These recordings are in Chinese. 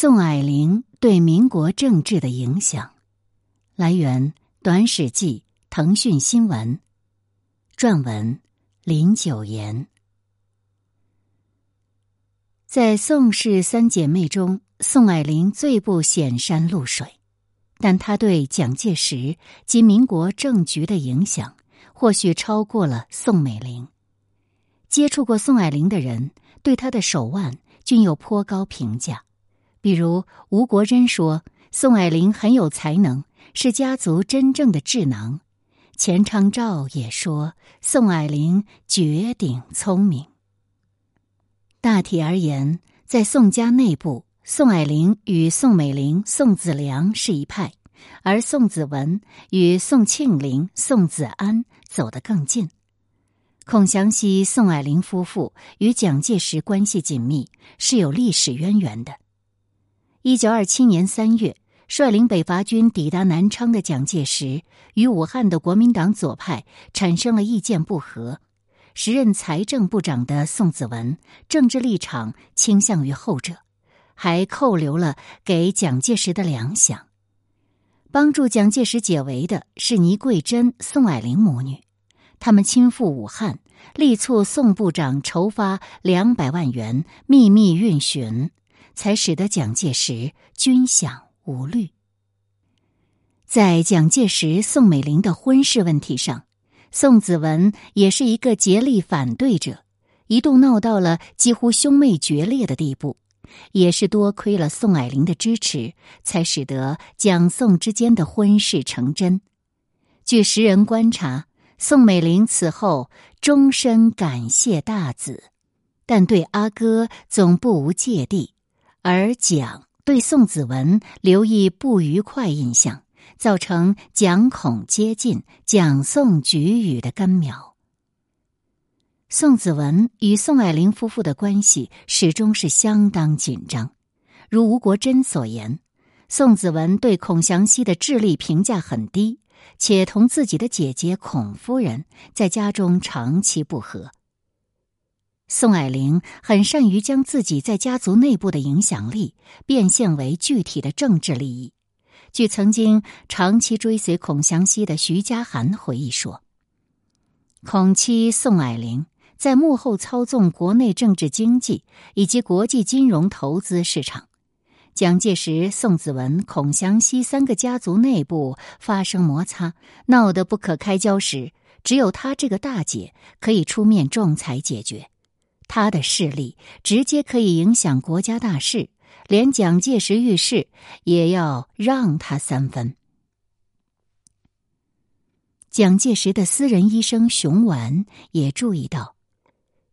宋霭龄对民国政治的影响，来源《短史记》腾讯新闻，撰文林九言。在宋氏三姐妹中，宋霭龄最不显山露水，但她对蒋介石及民国政局的影响，或许超过了宋美龄。接触过宋霭龄的人，对她的手腕均有颇高评价。比如吴国桢说，宋霭龄很有才能，是家族真正的智囊。钱昌照也说，宋霭龄绝顶聪明。大体而言，在宋家内部，宋霭龄与宋美龄、宋子良是一派，而宋子文与宋庆龄、宋子安走得更近。孔祥熙、宋霭龄夫妇与蒋介石关系紧密，是有历史渊源的。一九二七年三月，率领北伐军抵达南昌的蒋介石与武汉的国民党左派产生了意见不合。时任财政部长的宋子文政治立场倾向于后者，还扣留了给蒋介石的粮饷。帮助蒋介石解围的是倪桂珍、宋霭龄母女，他们亲赴武汉，力促宋部长筹发两百万元秘密运巡。才使得蒋介石军饷无虑。在蒋介石、宋美龄的婚事问题上，宋子文也是一个竭力反对者，一度闹到了几乎兄妹决裂的地步。也是多亏了宋霭龄的支持，才使得蒋宋之间的婚事成真。据时人观察，宋美龄此后终身感谢大子，但对阿哥总不无芥蒂。而蒋对宋子文留意不愉快印象，造成蒋孔接近、蒋宋局语的根苗。宋子文与宋霭龄夫妇的关系始终是相当紧张。如吴国珍所言，宋子文对孔祥熙的智力评价很低，且同自己的姐姐孔夫人在家中长期不和。宋霭龄很善于将自己在家族内部的影响力变现为具体的政治利益。据曾经长期追随孔祥熙的徐家涵回忆说，孔妻宋霭龄在幕后操纵国内政治经济以及国际金融投资市场。蒋介石、宋子文、孔祥熙三个家族内部发生摩擦，闹得不可开交时，只有他这个大姐可以出面仲裁解决。他的势力直接可以影响国家大事，连蒋介石遇事也要让他三分。蒋介石的私人医生熊完也注意到，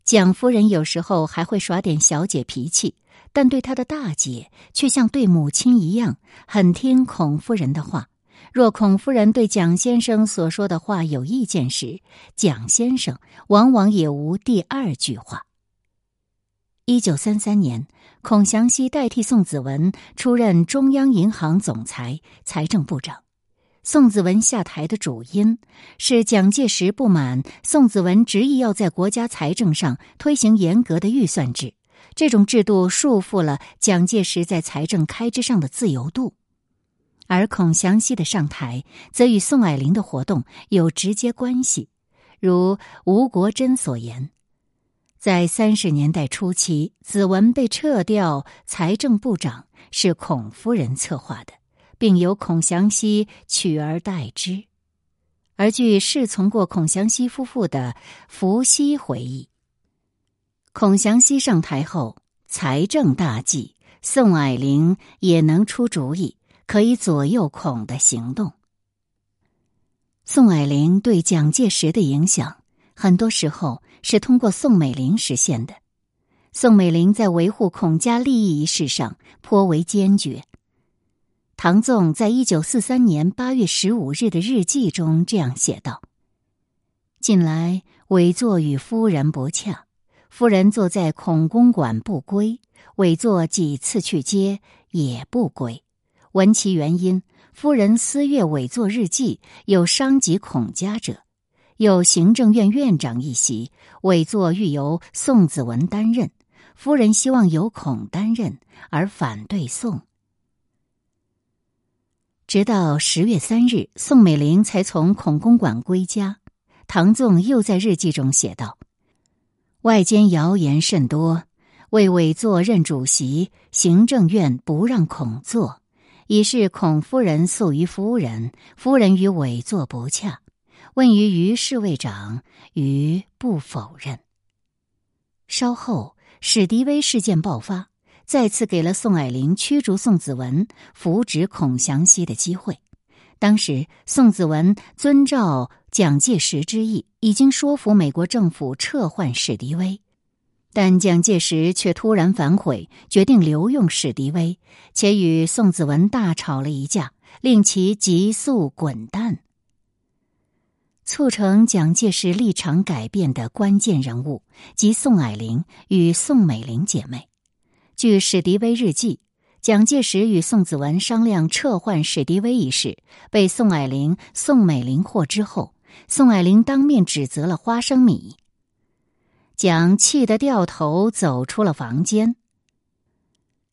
蒋夫人有时候还会耍点小姐脾气，但对他的大姐却像对母亲一样，很听孔夫人的话。若孔夫人对蒋先生所说的话有意见时，蒋先生往往也无第二句话。一九三三年，孔祥熙代替宋子文出任中央银行总裁、财政部长。宋子文下台的主因是蒋介石不满宋子文执意要在国家财政上推行严格的预算制，这种制度束缚了蒋介石在财政开支上的自由度。而孔祥熙的上台，则与宋霭龄的活动有直接关系，如吴国桢所言。在三十年代初期，子文被撤掉财政部长是孔夫人策划的，并由孔祥熙取而代之。而据侍从过孔祥熙夫妇的伏羲回忆，孔祥熙上台后，财政大计，宋霭龄也能出主意，可以左右孔的行动。宋霭龄对蒋介石的影响，很多时候。是通过宋美龄实现的。宋美龄在维护孔家利益一事上颇为坚决。唐纵在一九四三年八月十五日的日记中这样写道：“近来委座与夫人不洽，夫人坐在孔公馆不归，委座几次去接也不归。闻其原因，夫人私阅委座日记，有伤及孔家者。”有行政院院长一席，委座欲由宋子文担任。夫人希望由孔担任，而反对宋。直到十月三日，宋美龄才从孔公馆归家。唐纵又在日记中写道：“外间谣言甚多，为委座任主席，行政院不让孔坐，已是孔夫人诉于夫人，夫人与委座不洽。问于于侍卫长，于不否认。”稍后，史迪威事件爆发。再次给了宋霭龄驱逐宋子文、扶植孔祥熙的机会。当时，宋子文遵照蒋介石之意，已经说服美国政府撤换史迪威，但蒋介石却突然反悔，决定留用史迪威，且与宋子文大吵了一架，令其急速滚蛋。促成蒋介石立场改变的关键人物，即宋霭龄与宋美龄姐妹。据史迪威日记，蒋介石与宋子文商量撤换史迪威一事，被宋霭龄、宋美龄获知后，宋霭龄当面指责了花生米。蒋气得掉头走出了房间。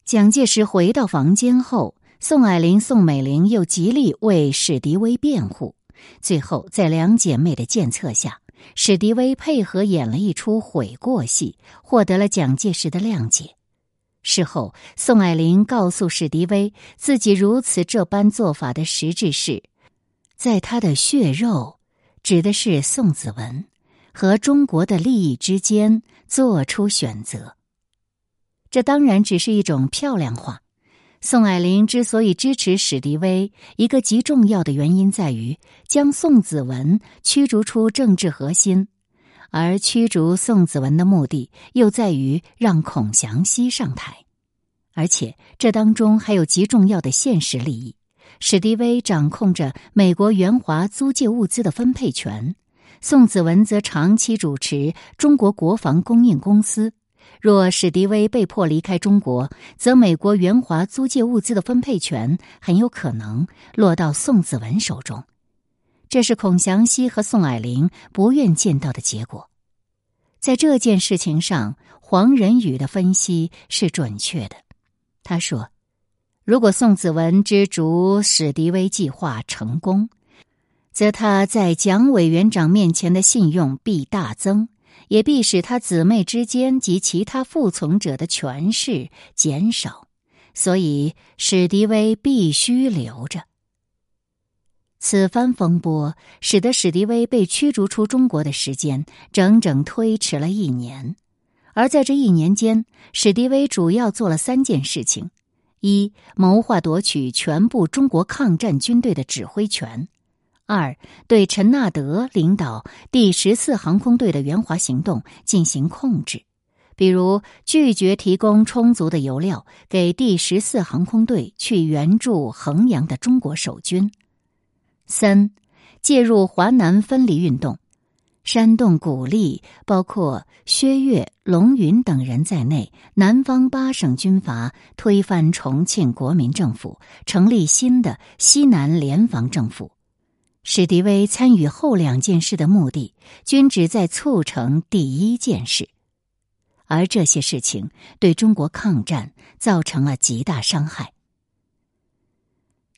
蒋介石回到房间后，宋霭龄、宋美龄又极力为史迪威辩护。最后，在两姐妹的监测下，史迪威配合演了一出悔过戏，获得了蒋介石的谅解。事后，宋霭龄告诉史迪威，自己如此这般做法的实质是，在他的血肉（指的是宋子文）和中国的利益之间做出选择。这当然只是一种漂亮话。宋霭龄之所以支持史迪威，一个极重要的原因在于将宋子文驱逐出政治核心。而驱逐宋子文的目的，又在于让孔祥熙上台，而且这当中还有极重要的现实利益。史迪威掌控着美国援华租借物资的分配权，宋子文则长期主持中国国防供应公司。若史迪威被迫离开中国，则美国援华租借物资的分配权很有可能落到宋子文手中。这是孔祥熙和宋霭龄不愿见到的结果。在这件事情上，黄仁宇的分析是准确的。他说：“如果宋子文之逐史迪威计划成功，则他在蒋委员长面前的信用必大增，也必使他姊妹之间及其他服从者的权势减少。所以，史迪威必须留着。”此番风波使得史迪威被驱逐出中国的时间整整推迟了一年，而在这一年间，史迪威主要做了三件事情：一、谋划夺取全部中国抗战军队的指挥权；二、对陈纳德领导第十四航空队的援华行动进行控制，比如拒绝提供充足的油料给第十四航空队去援助衡阳的中国守军。三，介入华南分离运动，煽动鼓励包括薛岳、龙云等人在内南方八省军阀推翻重庆国民政府，成立新的西南联防政府。史迪威参与后两件事的目的，均旨在促成第一件事，而这些事情对中国抗战造成了极大伤害。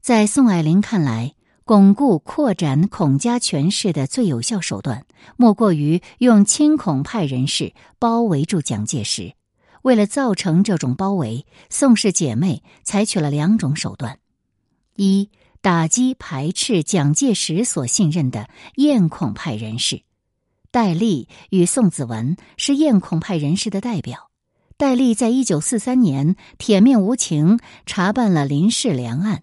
在宋霭龄看来。巩固、扩展孔家权势的最有效手段，莫过于用亲孔派人士包围住蒋介石。为了造成这种包围，宋氏姐妹采取了两种手段：一、打击排斥蒋介石所信任的艳孔派人士。戴笠与宋子文是艳孔派人士的代表。戴笠在一九四三年铁面无情查办了林世良案。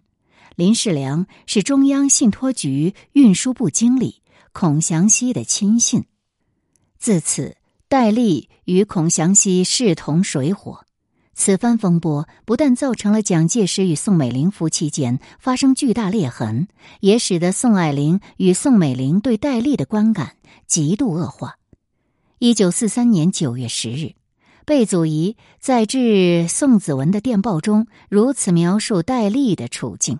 林世良是中央信托局运输部经理孔祥熙的亲信，自此戴笠与孔祥熙势同水火。此番风波不但造成了蒋介石与宋美龄夫妻间发生巨大裂痕，也使得宋霭龄与宋美龄对戴笠的观感极度恶化。一九四三年九月十日，贝祖仪在致宋子文的电报中如此描述戴笠的处境。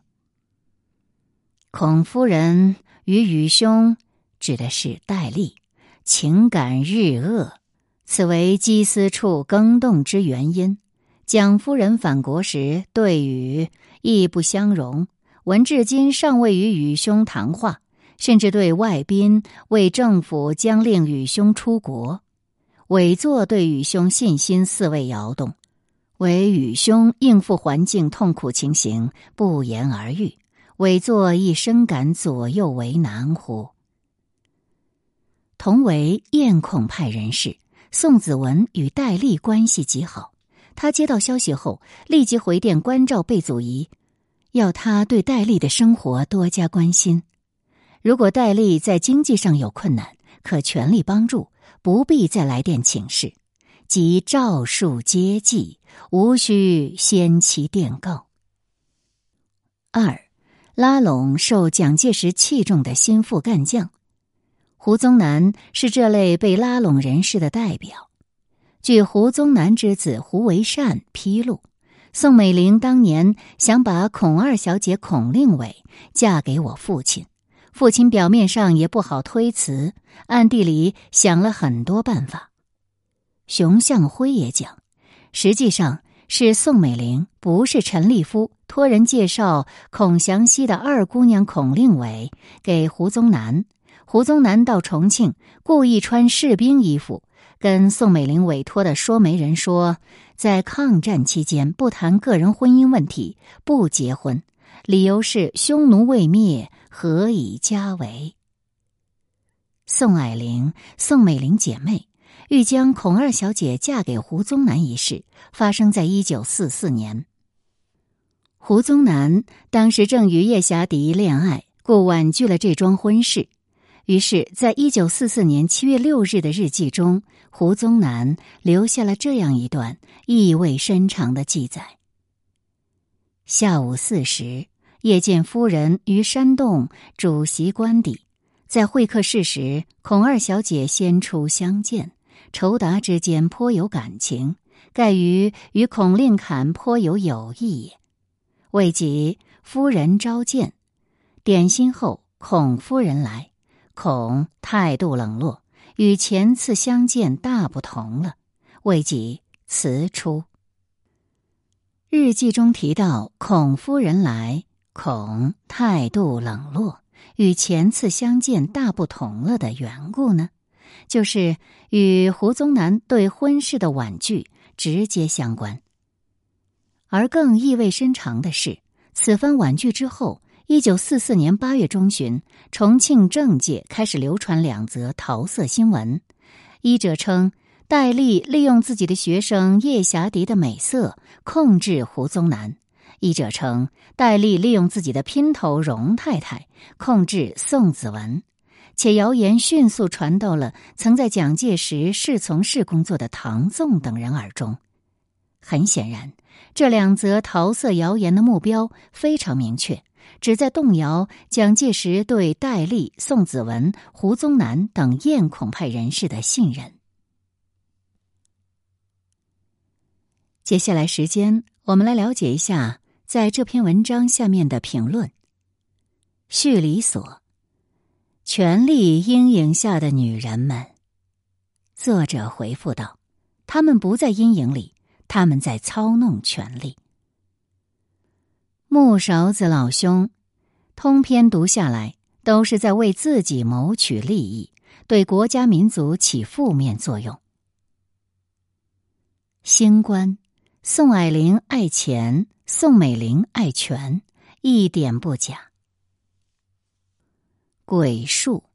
孔夫人与宇兄指的是戴笠，情感日恶，此为姬思处更动之原因。蒋夫人返国时，对语亦不相容。闻至今尚未与宇兄谈话，甚至对外宾为政府将令宇兄出国。委作对宇兄信心似未摇动，唯宇兄应付环境痛苦情形不言而喻。委作亦深感左右为难乎？同为燕孔派人士，宋子文与戴笠关系极好。他接到消息后，立即回电关照贝祖仪，要他对戴笠的生活多加关心。如果戴笠在经济上有困难，可全力帮助，不必再来电请示，即诏书接济，无需先期电告。二，拉拢受蒋介石器重的心腹干将，胡宗南是这类被拉拢人士的代表。据胡宗南之子胡为善披露，宋美龄当年想把孔二小姐孔令伟嫁给我父亲，父亲表面上也不好推辞，暗地里想了很多办法。熊向晖也讲，实际上是宋美龄不是陈立夫托人介绍孔祥熙的二姑娘孔令伟给胡宗南，胡宗南到重庆故意穿士兵衣服。跟宋美龄委托的说媒人说，在抗战期间不谈个人婚姻问题，不结婚，理由是匈奴未灭，何以家为？宋霭龄、宋美龄姐妹欲将孔二小姐嫁给胡宗南一事，发生在一九四四年。胡宗南当时正与叶霞迪恋爱，故婉拒了这桩婚事。于是，在一九四四年七月六日的日记中，胡宗南留下了这样一段意味深长的记载：下午四时，叶见夫人于山洞主席官邸，在会客室时，孔二小姐先出相见，酬答之间颇有感情，盖于与孔令侃颇有友谊也。未及夫人召见，点心后，孔夫人来。恐态度冷落，与前次相见大不同了。未几辞出。日记中提到孔夫人来，孔态度冷落，与前次相见大不同了的缘故呢，就是与胡宗南对婚事的婉拒直接相关。而更意味深长的是，此番婉拒之后。一九四四年八月中旬，重庆政界开始流传两则桃色新闻。一者称戴笠利用自己的学生叶霞迪的美色控制胡宗南；一者称戴笠利用自己的姘头荣太太控制宋子文。且谣言迅速传到了曾在蒋介石侍从室工作的唐纵等人耳中。很显然，这两则桃色谣言的目标非常明确。旨在动摇蒋介石对戴笠、宋子文、胡宗南等艳孔派人士的信任。接下来时间，我们来了解一下在这篇文章下面的评论。序里所，权力阴影下的女人们。作者回复道：“他们不在阴影里，他们在操弄权力。”木勺子老兄，通篇读下来都是在为自己谋取利益，对国家民族起负面作用。新官，宋霭龄爱钱，宋美龄爱权，一点不假。鬼术，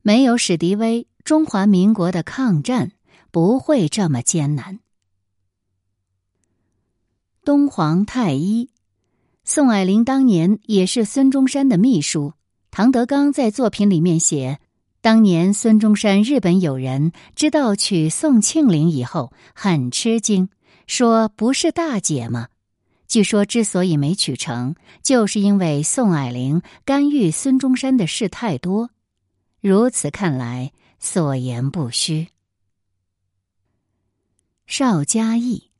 没有史迪威，中华民国的抗战不会这么艰难。东皇太一。宋霭龄当年也是孙中山的秘书。唐德刚在作品里面写，当年孙中山日本友人知道娶宋庆龄以后，很吃惊，说：“不是大姐吗？”据说之所以没娶成，就是因为宋霭龄干预孙中山的事太多。如此看来，所言不虚。邵嘉义，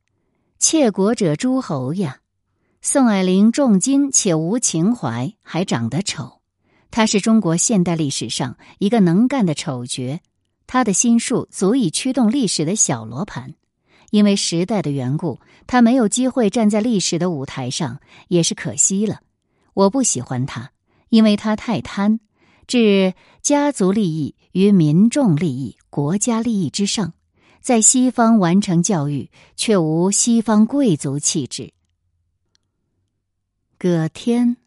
窃国者诸侯呀。宋霭龄重金且无情怀，还长得丑。他是中国现代历史上一个能干的丑角。他的心术足以驱动历史的小罗盘。因为时代的缘故，他没有机会站在历史的舞台上，也是可惜了。我不喜欢他，因为他太贪，置家族利益于民众利益、国家利益之上，在西方完成教育，却无西方贵族气质。葛天，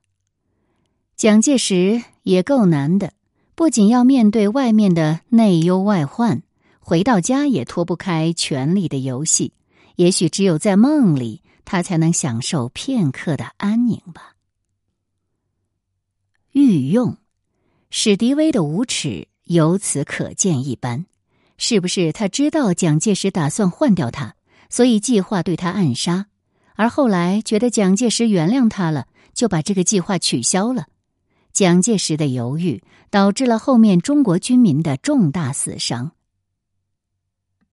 蒋介石也够难的，不仅要面对外面的内忧外患。回到家也脱不开权力的游戏，也许只有在梦里，他才能享受片刻的安宁吧。御用，史迪威的无耻由此可见一斑。是不是他知道蒋介石打算换掉他，所以计划对他暗杀？而后来觉得蒋介石原谅他了，就把这个计划取消了。蒋介石的犹豫导致了后面中国军民的重大死伤。